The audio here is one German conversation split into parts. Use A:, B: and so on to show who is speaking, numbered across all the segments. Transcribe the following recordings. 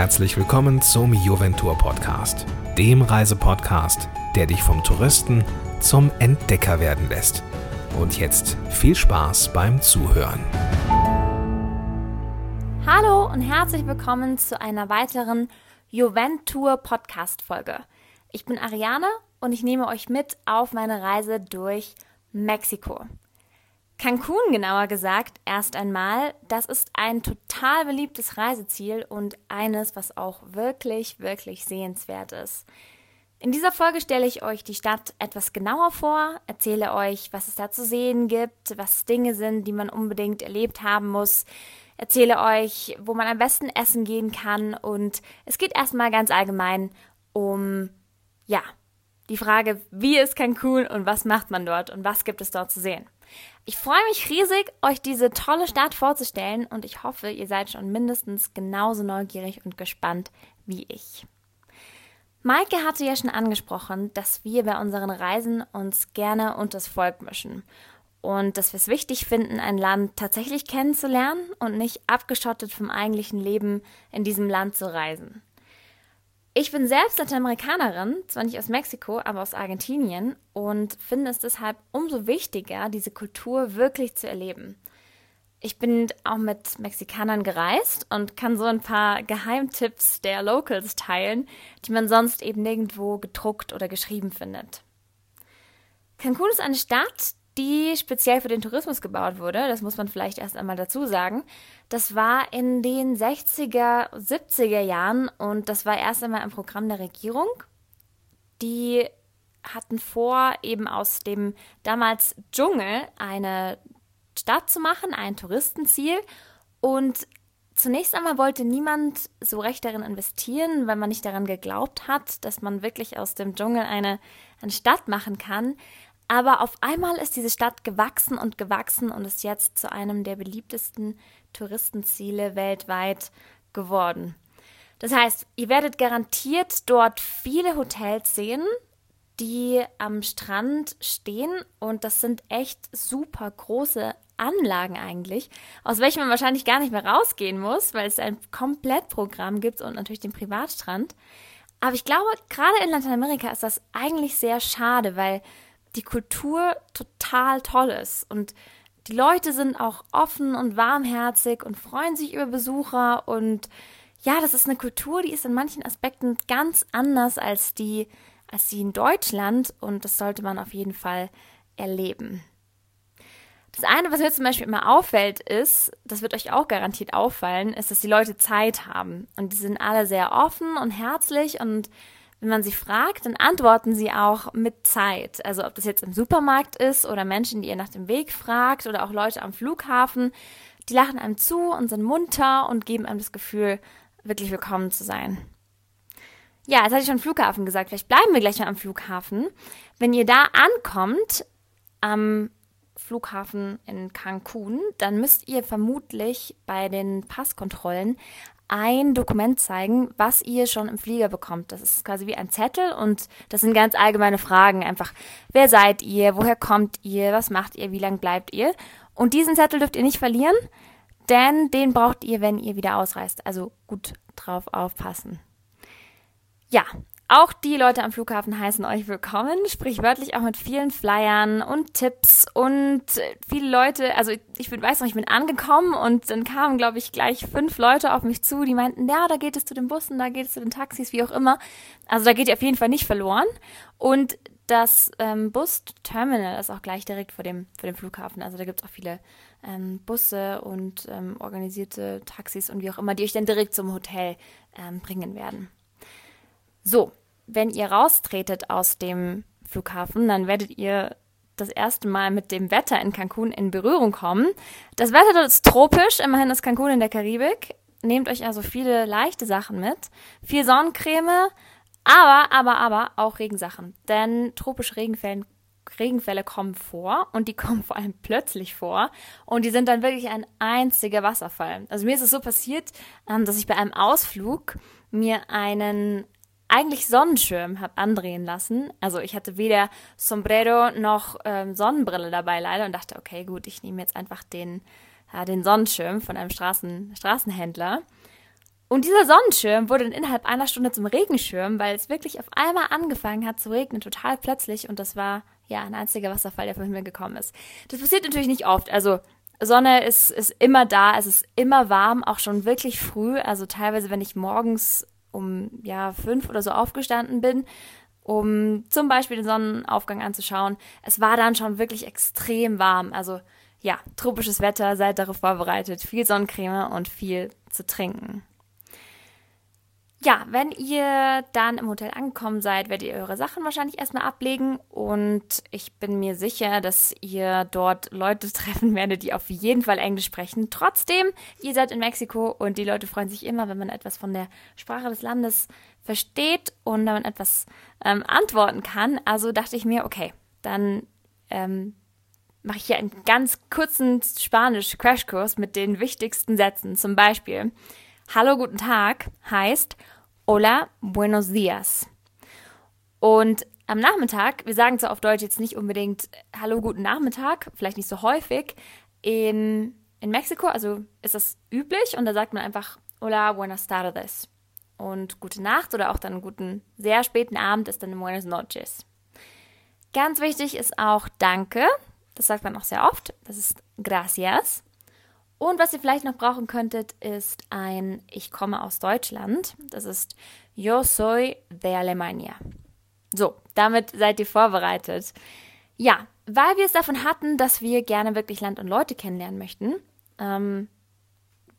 A: herzlich willkommen zum Juventur Podcast, dem Reisepodcast, der dich vom Touristen zum Entdecker werden lässt. Und jetzt viel Spaß beim Zuhören.
B: Hallo und herzlich willkommen zu einer weiteren Juventur Podcast Folge. Ich bin Ariane und ich nehme euch mit auf meine Reise durch Mexiko. Cancun genauer gesagt, erst einmal, das ist ein total beliebtes Reiseziel und eines, was auch wirklich, wirklich sehenswert ist. In dieser Folge stelle ich euch die Stadt etwas genauer vor, erzähle euch, was es da zu sehen gibt, was Dinge sind, die man unbedingt erlebt haben muss, erzähle euch, wo man am besten essen gehen kann und es geht erstmal ganz allgemein um, ja, die Frage, wie ist Cancun und was macht man dort und was gibt es dort zu sehen. Ich freue mich riesig, euch diese tolle Stadt vorzustellen und ich hoffe, ihr seid schon mindestens genauso neugierig und gespannt wie ich. Maike hatte ja schon angesprochen, dass wir bei unseren Reisen uns gerne unters Volk mischen und dass wir es wichtig finden, ein Land tatsächlich kennenzulernen und nicht abgeschottet vom eigentlichen Leben in diesem Land zu reisen. Ich bin selbst Lateinamerikanerin, zwar nicht aus Mexiko, aber aus Argentinien und finde es deshalb umso wichtiger, diese Kultur wirklich zu erleben. Ich bin auch mit Mexikanern gereist und kann so ein paar Geheimtipps der Locals teilen, die man sonst eben nirgendwo gedruckt oder geschrieben findet. Cancun ist eine Stadt, die speziell für den Tourismus gebaut wurde. Das muss man vielleicht erst einmal dazu sagen. Das war in den 60er, 70er Jahren und das war erst einmal ein Programm der Regierung. Die hatten vor, eben aus dem damals Dschungel eine Stadt zu machen, ein Touristenziel. Und zunächst einmal wollte niemand so recht darin investieren, weil man nicht daran geglaubt hat, dass man wirklich aus dem Dschungel eine, eine Stadt machen kann. Aber auf einmal ist diese Stadt gewachsen und gewachsen und ist jetzt zu einem der beliebtesten Touristenziele weltweit geworden. Das heißt, ihr werdet garantiert dort viele Hotels sehen, die am Strand stehen und das sind echt super große Anlagen eigentlich, aus welchen man wahrscheinlich gar nicht mehr rausgehen muss, weil es ein Komplettprogramm gibt und natürlich den Privatstrand. Aber ich glaube, gerade in Lateinamerika ist das eigentlich sehr schade, weil die Kultur total toll ist und die Leute sind auch offen und warmherzig und freuen sich über Besucher und ja, das ist eine Kultur, die ist in manchen Aspekten ganz anders als die, als die in Deutschland und das sollte man auf jeden Fall erleben. Das eine, was mir zum Beispiel immer auffällt, ist, das wird euch auch garantiert auffallen, ist, dass die Leute Zeit haben. Und die sind alle sehr offen und herzlich und wenn man sie fragt, dann antworten sie auch mit Zeit. Also ob das jetzt im Supermarkt ist oder Menschen, die ihr nach dem Weg fragt oder auch Leute am Flughafen, die lachen einem zu und sind munter und geben einem das Gefühl, wirklich willkommen zu sein. Ja, jetzt hatte ich schon Flughafen gesagt. Vielleicht bleiben wir gleich mal am Flughafen. Wenn ihr da ankommt, am Flughafen in Cancun, dann müsst ihr vermutlich bei den Passkontrollen ein Dokument zeigen, was ihr schon im Flieger bekommt. Das ist quasi wie ein Zettel und das sind ganz allgemeine Fragen. Einfach, wer seid ihr? Woher kommt ihr? Was macht ihr? Wie lange bleibt ihr? Und diesen Zettel dürft ihr nicht verlieren, denn den braucht ihr, wenn ihr wieder ausreist. Also gut drauf aufpassen. Ja, auch die Leute am Flughafen heißen euch willkommen, sprichwörtlich auch mit vielen Flyern und Tipps und viele Leute, also ich bin, weiß noch, ich bin angekommen und dann kamen, glaube ich, gleich fünf Leute auf mich zu, die meinten, ja, da geht es zu den Bussen, da geht es zu den Taxis, wie auch immer. Also da geht ihr auf jeden Fall nicht verloren. Und das ähm, Bus-Terminal ist auch gleich direkt vor dem, vor dem Flughafen. Also da gibt es auch viele ähm, Busse und ähm, organisierte Taxis und wie auch immer, die euch dann direkt zum Hotel ähm, bringen werden. So, wenn ihr raustretet aus dem Flughafen, dann werdet ihr das erste Mal mit dem Wetter in Cancun in Berührung kommen. Das Wetter dort ist tropisch, immerhin ist Cancun in der Karibik. Nehmt euch also viele leichte Sachen mit. Viel Sonnencreme, aber, aber, aber auch Regensachen. Denn tropische Regenfälle, Regenfälle kommen vor und die kommen vor allem plötzlich vor und die sind dann wirklich ein einziger Wasserfall. Also mir ist es so passiert, ähm, dass ich bei einem Ausflug mir einen eigentlich Sonnenschirm habe andrehen lassen. Also ich hatte weder Sombrero noch ähm, Sonnenbrille dabei leider und dachte, okay, gut, ich nehme jetzt einfach den, äh, den Sonnenschirm von einem Straßen, Straßenhändler. Und dieser Sonnenschirm wurde dann innerhalb einer Stunde zum Regenschirm, weil es wirklich auf einmal angefangen hat zu regnen, total plötzlich. Und das war ja ein einziger Wasserfall, der vom Himmel gekommen ist. Das passiert natürlich nicht oft. Also Sonne ist, ist immer da, es ist immer warm, auch schon wirklich früh. Also teilweise, wenn ich morgens um ja fünf oder so aufgestanden bin, um zum Beispiel den Sonnenaufgang anzuschauen, es war dann schon wirklich extrem warm. Also ja, tropisches Wetter, seid darauf vorbereitet, viel Sonnencreme und viel zu trinken. Ja, wenn ihr dann im Hotel angekommen seid, werdet ihr eure Sachen wahrscheinlich erstmal ablegen und ich bin mir sicher, dass ihr dort Leute treffen werdet, die auf jeden Fall Englisch sprechen. Trotzdem, ihr seid in Mexiko und die Leute freuen sich immer, wenn man etwas von der Sprache des Landes versteht und man etwas ähm, antworten kann. Also dachte ich mir, okay, dann ähm, mache ich hier einen ganz kurzen Spanisch-Crashkurs mit den wichtigsten Sätzen. Zum Beispiel, Hallo, guten Tag heißt Hola, buenos días. Und am Nachmittag, wir sagen zwar auf Deutsch jetzt nicht unbedingt Hallo, guten Nachmittag, vielleicht nicht so häufig. In, in Mexiko, also ist das üblich und da sagt man einfach Hola, buenas tardes. Und gute Nacht oder auch dann einen guten, sehr späten Abend ist dann Buenas noches. Ganz wichtig ist auch Danke. Das sagt man auch sehr oft. Das ist Gracias. Und was ihr vielleicht noch brauchen könntet, ist ein Ich komme aus Deutschland. Das ist Yo soy de Alemania. So, damit seid ihr vorbereitet. Ja, weil wir es davon hatten, dass wir gerne wirklich Land und Leute kennenlernen möchten, ähm,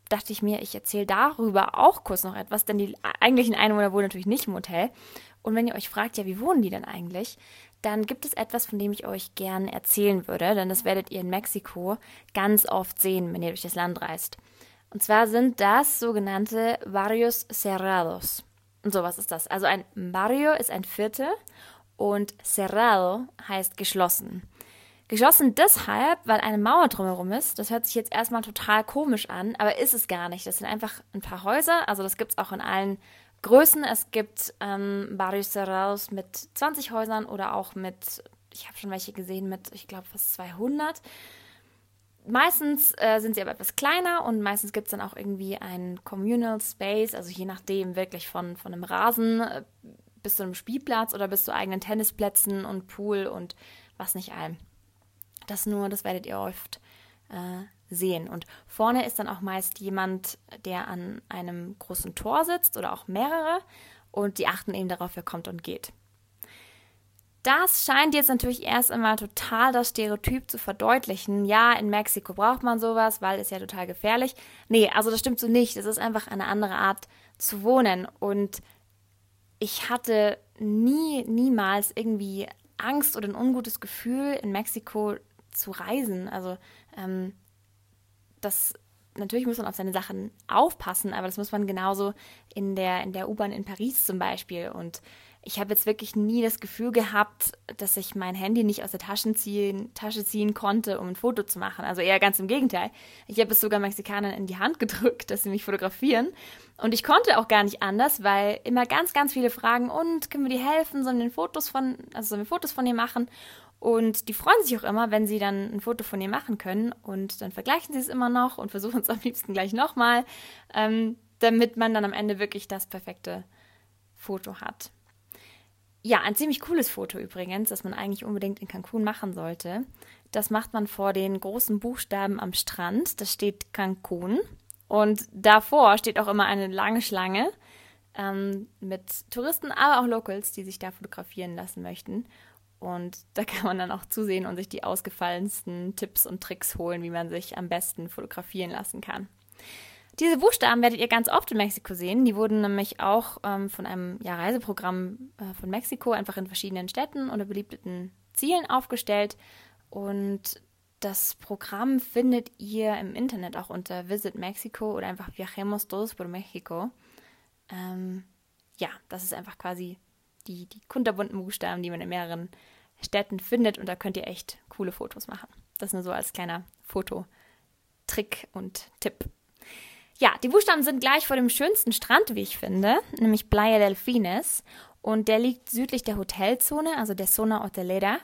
B: dachte ich mir, ich erzähle darüber auch kurz noch etwas, denn die eigentlichen Einwohner wohnen natürlich nicht im Hotel. Und wenn ihr euch fragt, ja, wie wohnen die denn eigentlich, dann gibt es etwas, von dem ich euch gern erzählen würde, denn das werdet ihr in Mexiko ganz oft sehen, wenn ihr durch das Land reist. Und zwar sind das sogenannte Barrios Cerrados. Und so, was ist das? Also ein Barrio ist ein Viertel und Cerrado heißt geschlossen. Geschlossen deshalb, weil eine Mauer drumherum ist. Das hört sich jetzt erstmal total komisch an, aber ist es gar nicht. Das sind einfach ein paar Häuser. Also das gibt es auch in allen Größen. Es gibt ähm, Barrios Cerrados mit 20 Häusern oder auch mit, ich habe schon welche gesehen, mit, ich glaube, fast 200. Meistens äh, sind sie aber etwas kleiner und meistens gibt es dann auch irgendwie ein Communal Space, also je nachdem wirklich von, von einem Rasen äh, bis zu einem Spielplatz oder bis zu eigenen Tennisplätzen und Pool und was nicht allem. Das nur, das werdet ihr oft äh, sehen. Und vorne ist dann auch meist jemand, der an einem großen Tor sitzt oder auch mehrere und die achten eben darauf, wer kommt und geht. Das scheint jetzt natürlich erst einmal total das Stereotyp zu verdeutlichen. Ja, in Mexiko braucht man sowas, weil es ja total gefährlich. Nee, also das stimmt so nicht. Es ist einfach eine andere Art zu wohnen. Und ich hatte nie, niemals irgendwie Angst oder ein ungutes Gefühl, in Mexiko zu reisen. Also ähm, das natürlich muss man auf seine Sachen aufpassen, aber das muss man genauso in der, in der U-Bahn in Paris zum Beispiel. Und ich habe jetzt wirklich nie das Gefühl gehabt, dass ich mein Handy nicht aus der Tasche ziehen, Tasche ziehen konnte, um ein Foto zu machen. Also eher ganz im Gegenteil. Ich habe es sogar Mexikanern in die Hand gedrückt, dass sie mich fotografieren. Und ich konnte auch gar nicht anders, weil immer ganz, ganz viele fragen, und können wir dir helfen? Sollen wir Fotos von, also sollen wir Fotos von dir machen? Und die freuen sich auch immer, wenn sie dann ein Foto von ihr machen können. Und dann vergleichen sie es immer noch und versuchen es am liebsten gleich nochmal, ähm, damit man dann am Ende wirklich das perfekte Foto hat. Ja, ein ziemlich cooles Foto übrigens, das man eigentlich unbedingt in Cancun machen sollte. Das macht man vor den großen Buchstaben am Strand. Da steht Cancun. Und davor steht auch immer eine lange Schlange ähm, mit Touristen, aber auch Locals, die sich da fotografieren lassen möchten. Und da kann man dann auch zusehen und sich die ausgefallensten Tipps und Tricks holen, wie man sich am besten fotografieren lassen kann. Diese Buchstaben werdet ihr ganz oft in Mexiko sehen. Die wurden nämlich auch ähm, von einem ja, Reiseprogramm äh, von Mexiko einfach in verschiedenen Städten oder beliebten Zielen aufgestellt. Und das Programm findet ihr im Internet auch unter Visit Mexico oder einfach Viajemos Todos por Mexico. Ähm, ja, das ist einfach quasi die, die kunterbunten Buchstaben, die man in mehreren Städten findet und da könnt ihr echt coole Fotos machen. Das nur so als kleiner Fototrick und Tipp. Ja, die Buchstaben sind gleich vor dem schönsten Strand, wie ich finde, nämlich Playa del Fines und der liegt südlich der Hotelzone, also der Zona Hotelera.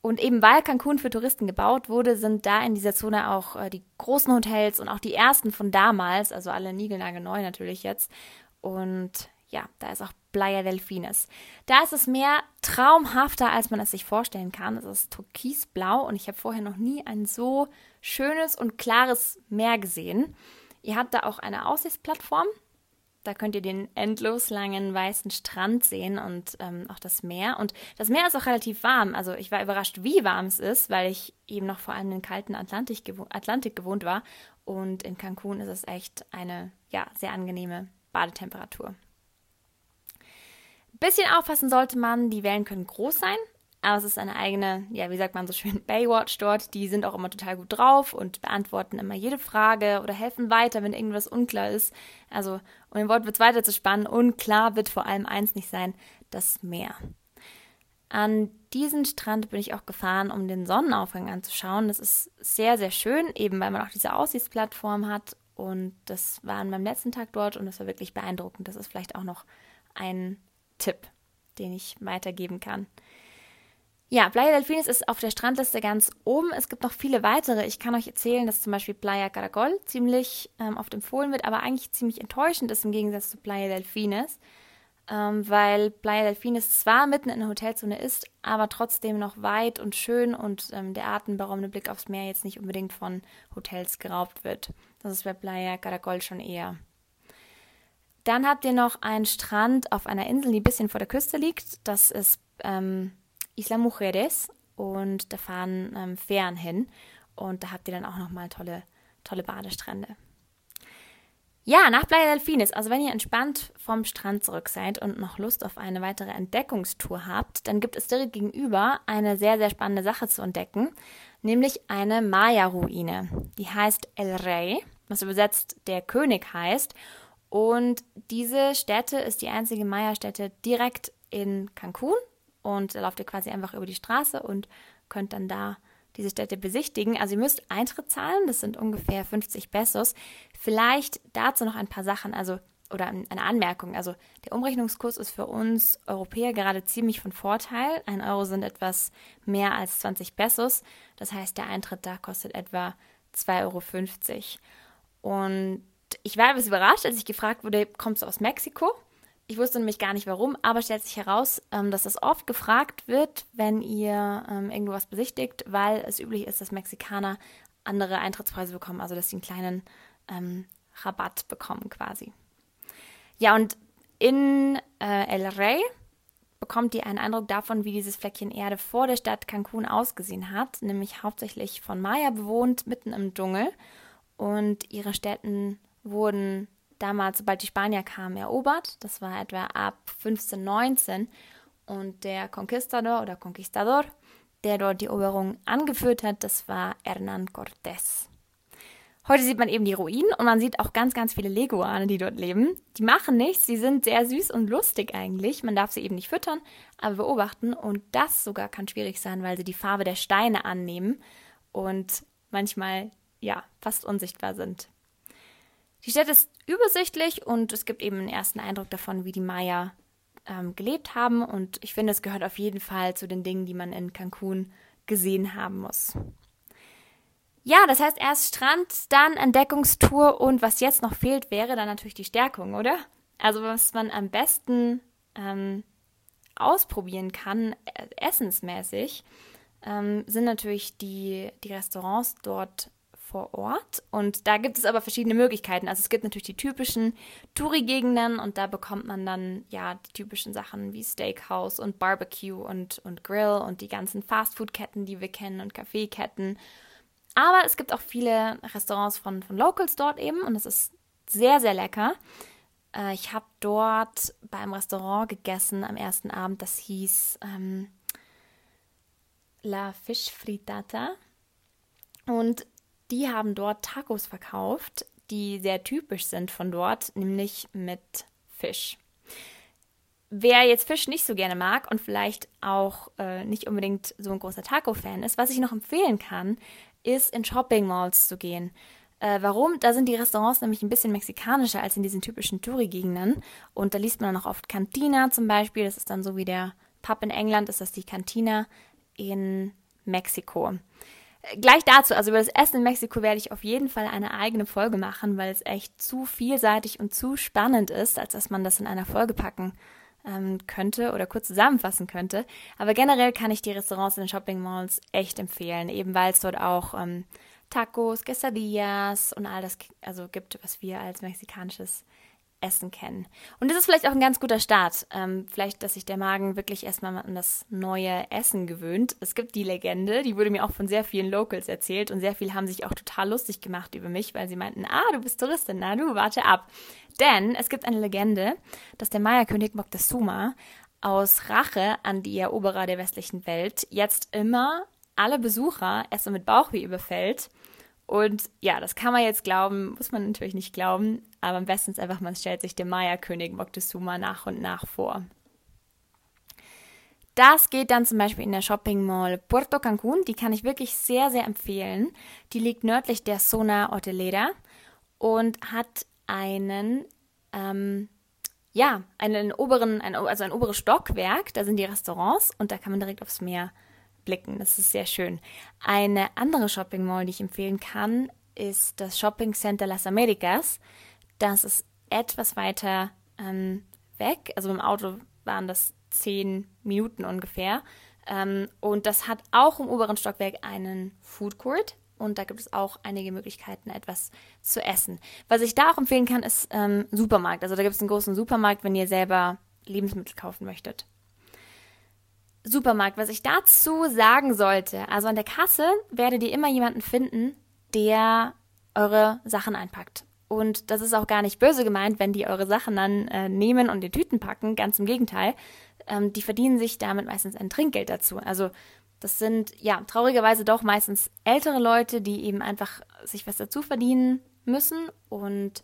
B: Und eben weil Cancun für Touristen gebaut wurde, sind da in dieser Zone auch äh, die großen Hotels und auch die ersten von damals, also alle niegelnagelneu natürlich jetzt. Und ja, da ist auch Playa Delfines. Da ist es mehr traumhafter, als man es sich vorstellen kann. Es ist türkisblau und ich habe vorher noch nie ein so schönes und klares Meer gesehen. Ihr habt da auch eine Aussichtsplattform. Da könnt ihr den endlos langen weißen Strand sehen und ähm, auch das Meer. Und das Meer ist auch relativ warm. Also ich war überrascht, wie warm es ist, weil ich eben noch vor allem im kalten Atlantik, gewo Atlantik gewohnt war. Und in Cancun ist es echt eine ja, sehr angenehme Badetemperatur. Bisschen aufpassen sollte man, die Wellen können groß sein, aber es ist eine eigene, ja, wie sagt man so schön, Baywatch dort. Die sind auch immer total gut drauf und beantworten immer jede Frage oder helfen weiter, wenn irgendwas unklar ist. Also, um den Wort wird es weiter zu spannen, unklar wird vor allem eins nicht sein, das Meer. An diesen Strand bin ich auch gefahren, um den Sonnenaufgang anzuschauen. Das ist sehr, sehr schön, eben weil man auch diese Aussichtsplattform hat. Und das war an meinem letzten Tag dort und das war wirklich beeindruckend. Das ist vielleicht auch noch ein Tipp, den ich weitergeben kann. Ja, Playa Delfines ist auf der Strandliste ganz oben. Es gibt noch viele weitere. Ich kann euch erzählen, dass zum Beispiel Playa Caracol ziemlich ähm, oft empfohlen wird, aber eigentlich ziemlich enttäuschend ist im Gegensatz zu Playa Delfines, ähm, weil Playa Delfines zwar mitten in der Hotelzone ist, aber trotzdem noch weit und schön und ähm, der atemberaubende Blick aufs Meer jetzt nicht unbedingt von Hotels geraubt wird. Das ist bei Playa Caracol schon eher. Dann habt ihr noch einen Strand auf einer Insel, die ein bisschen vor der Küste liegt. Das ist ähm, Isla Mujeres und da fahren ähm, Fähren hin und da habt ihr dann auch nochmal tolle, tolle Badestrände. Ja, nach Playa Delfines, also wenn ihr entspannt vom Strand zurück seid und noch Lust auf eine weitere Entdeckungstour habt, dann gibt es direkt gegenüber eine sehr, sehr spannende Sache zu entdecken, nämlich eine Maya-Ruine. Die heißt El Rey, was übersetzt der König heißt. Und diese Stätte ist die einzige Maya-Stätte direkt in Cancun, und da lauft ihr quasi einfach über die Straße und könnt dann da diese Städte besichtigen. Also ihr müsst Eintritt zahlen, das sind ungefähr 50 Pesos. Vielleicht dazu noch ein paar Sachen, also oder eine Anmerkung. Also der Umrechnungskurs ist für uns Europäer gerade ziemlich von Vorteil. Ein Euro sind etwas mehr als 20 Pesos. Das heißt, der Eintritt da kostet etwa 2,50 Euro. Und ich war etwas überrascht, als ich gefragt wurde, kommst du aus Mexiko? Ich wusste nämlich gar nicht warum, aber stellt sich heraus, ähm, dass das oft gefragt wird, wenn ihr ähm, irgendwo was besichtigt, weil es üblich ist, dass Mexikaner andere Eintrittspreise bekommen, also dass sie einen kleinen ähm, Rabatt bekommen quasi. Ja, und in äh, El Rey bekommt ihr einen Eindruck davon, wie dieses Fleckchen Erde vor der Stadt Cancun ausgesehen hat, nämlich hauptsächlich von Maya bewohnt, mitten im Dschungel. Und ihre Städten wurden damals, sobald die Spanier kamen, erobert. Das war etwa ab 1519. Und der Conquistador oder Conquistador, der dort die Eroberung angeführt hat, das war Hernán Cortés. Heute sieht man eben die Ruinen und man sieht auch ganz, ganz viele Leguane, die dort leben. Die machen nichts, sie sind sehr süß und lustig eigentlich. Man darf sie eben nicht füttern, aber beobachten. Und das sogar kann schwierig sein, weil sie die Farbe der Steine annehmen und manchmal, ja, fast unsichtbar sind. Die Stadt ist übersichtlich und es gibt eben einen ersten Eindruck davon, wie die Maya ähm, gelebt haben. Und ich finde, es gehört auf jeden Fall zu den Dingen, die man in Cancun gesehen haben muss. Ja, das heißt erst Strand, dann Entdeckungstour und was jetzt noch fehlt, wäre dann natürlich die Stärkung, oder? Also was man am besten ähm, ausprobieren kann, äh, essensmäßig, ähm, sind natürlich die, die Restaurants dort vor Ort. Und da gibt es aber verschiedene Möglichkeiten. Also es gibt natürlich die typischen Touri-Gegenden und da bekommt man dann ja die typischen Sachen wie Steakhouse und Barbecue und, und Grill und die ganzen Fastfood-Ketten, die wir kennen und Kaffeeketten. Aber es gibt auch viele Restaurants von, von Locals dort eben und es ist sehr, sehr lecker. Äh, ich habe dort beim Restaurant gegessen am ersten Abend, das hieß ähm, La Fish Fritata. Und die haben dort Tacos verkauft, die sehr typisch sind von dort, nämlich mit Fisch. Wer jetzt Fisch nicht so gerne mag und vielleicht auch äh, nicht unbedingt so ein großer Taco-Fan ist, was ich noch empfehlen kann, ist in Shopping-Malls zu gehen. Äh, warum? Da sind die Restaurants nämlich ein bisschen mexikanischer als in diesen typischen Touri-Gegenden. Und da liest man dann auch oft Cantina zum Beispiel. Das ist dann so wie der Pub in England, ist das die Cantina. In Mexiko. Gleich dazu, also über das Essen in Mexiko werde ich auf jeden Fall eine eigene Folge machen, weil es echt zu vielseitig und zu spannend ist, als dass man das in einer Folge packen ähm, könnte oder kurz zusammenfassen könnte. Aber generell kann ich die Restaurants in den Shopping Malls echt empfehlen, eben weil es dort auch ähm, Tacos, Quesadillas und all das also gibt, was wir als mexikanisches Essen kennen. Und das ist vielleicht auch ein ganz guter Start. Ähm, vielleicht, dass sich der Magen wirklich erstmal an das neue Essen gewöhnt. Es gibt die Legende, die wurde mir auch von sehr vielen Locals erzählt und sehr viele haben sich auch total lustig gemacht über mich, weil sie meinten, ah, du bist Touristin, na du, warte ab. Denn es gibt eine Legende, dass der Maya-König Moctezuma aus Rache an die Eroberer der westlichen Welt jetzt immer alle Besucher erst so mit Bauchweh überfällt und ja, das kann man jetzt glauben, muss man natürlich nicht glauben, aber am besten ist einfach, man stellt sich dem Maya-König Moctezuma nach und nach vor. Das geht dann zum Beispiel in der Shopping Mall Puerto Cancún. Die kann ich wirklich sehr, sehr empfehlen. Die liegt nördlich der Zona Hotelera und hat einen, ähm, ja, einen oberen, also ein oberes Stockwerk. Da sind die Restaurants und da kann man direkt aufs Meer blicken. Das ist sehr schön. Eine andere Shopping Mall, die ich empfehlen kann, ist das Shopping Center Las Americas. Das ist etwas weiter ähm, weg. Also im Auto waren das zehn Minuten ungefähr. Ähm, und das hat auch im oberen Stockwerk einen Food Court. Und da gibt es auch einige Möglichkeiten, etwas zu essen. Was ich da auch empfehlen kann, ist ähm, Supermarkt. Also da gibt es einen großen Supermarkt, wenn ihr selber Lebensmittel kaufen möchtet. Supermarkt, was ich dazu sagen sollte, also an der Kasse werdet ihr immer jemanden finden, der eure Sachen einpackt. Und das ist auch gar nicht böse gemeint, wenn die eure Sachen dann äh, nehmen und in Tüten packen. Ganz im Gegenteil. Ähm, die verdienen sich damit meistens ein Trinkgeld dazu. Also das sind ja traurigerweise doch meistens ältere Leute, die eben einfach sich was dazu verdienen müssen und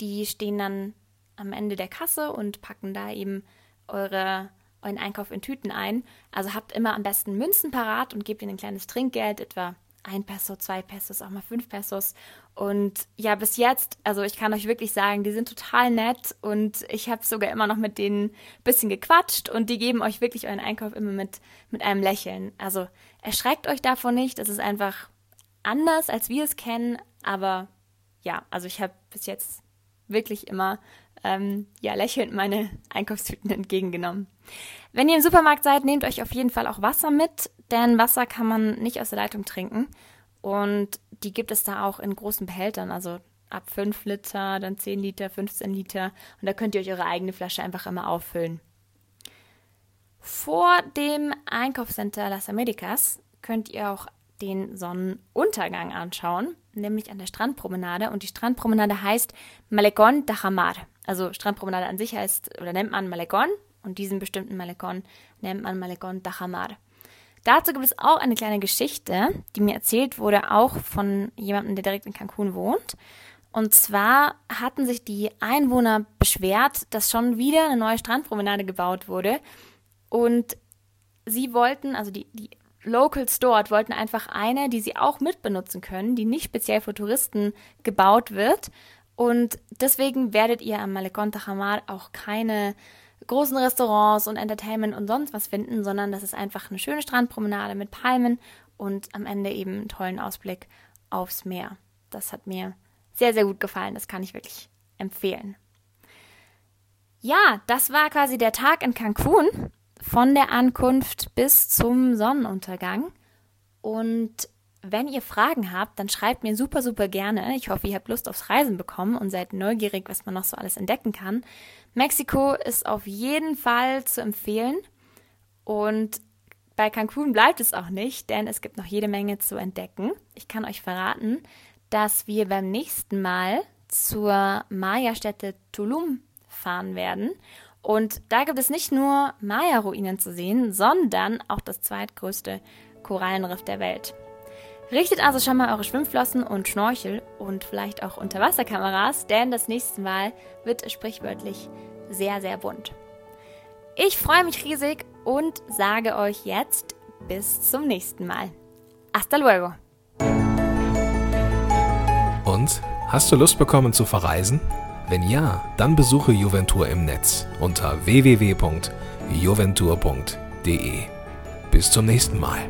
B: die stehen dann am Ende der Kasse und packen da eben eure euren Einkauf in Tüten ein. Also habt immer am besten Münzen parat und gebt ihnen ein kleines Trinkgeld, etwa ein Peso, zwei Pesos, auch mal fünf Pesos. Und ja, bis jetzt, also ich kann euch wirklich sagen, die sind total nett und ich habe sogar immer noch mit denen ein bisschen gequatscht und die geben euch wirklich euren Einkauf immer mit, mit einem Lächeln. Also erschreckt euch davon nicht, das ist einfach anders, als wir es kennen, aber ja, also ich habe bis jetzt wirklich immer ähm, ja, lächelnd meine Einkaufstüten entgegengenommen. Wenn ihr im Supermarkt seid, nehmt euch auf jeden Fall auch Wasser mit, denn Wasser kann man nicht aus der Leitung trinken. Und die gibt es da auch in großen Behältern, also ab 5 Liter, dann 10 Liter, 15 Liter. Und da könnt ihr euch eure eigene Flasche einfach immer auffüllen. Vor dem Einkaufscenter Las Americas könnt ihr auch den Sonnenuntergang anschauen, nämlich an der Strandpromenade. Und die Strandpromenade heißt Malecón Tajamar. Also Strandpromenade an sich heißt oder nennt man Malecón und diesen bestimmten Malecón nennt man Malecón Tajamar. Dazu gibt es auch eine kleine Geschichte, die mir erzählt wurde, auch von jemandem, der direkt in Cancun wohnt. Und zwar hatten sich die Einwohner beschwert, dass schon wieder eine neue Strandpromenade gebaut wurde. Und sie wollten, also die, die Locals dort wollten einfach eine, die sie auch mitbenutzen können, die nicht speziell für Touristen gebaut wird. Und deswegen werdet ihr am Malecon Tajamar auch keine großen Restaurants und Entertainment und sonst was finden, sondern das ist einfach eine schöne Strandpromenade mit Palmen und am Ende eben einen tollen Ausblick aufs Meer. Das hat mir sehr, sehr gut gefallen. Das kann ich wirklich empfehlen. Ja, das war quasi der Tag in Cancun von der Ankunft bis zum Sonnenuntergang. Und wenn ihr Fragen habt, dann schreibt mir super, super gerne. Ich hoffe, ihr habt Lust aufs Reisen bekommen und seid neugierig, was man noch so alles entdecken kann. Mexiko ist auf jeden Fall zu empfehlen. Und bei Cancun bleibt es auch nicht, denn es gibt noch jede Menge zu entdecken. Ich kann euch verraten, dass wir beim nächsten Mal zur Maya-Stätte Tulum fahren werden und da gibt es nicht nur Maya-Ruinen zu sehen, sondern auch das zweitgrößte Korallenriff der Welt. Richtet also schon mal eure Schwimmflossen und Schnorchel und vielleicht auch Unterwasserkameras, denn das nächste Mal wird sprichwörtlich sehr, sehr bunt. Ich freue mich riesig und sage euch jetzt bis zum nächsten Mal. Hasta luego!
A: Und hast du Lust bekommen zu verreisen? Wenn ja, dann besuche Juventur im Netz unter www.juventur.de. Bis zum nächsten Mal.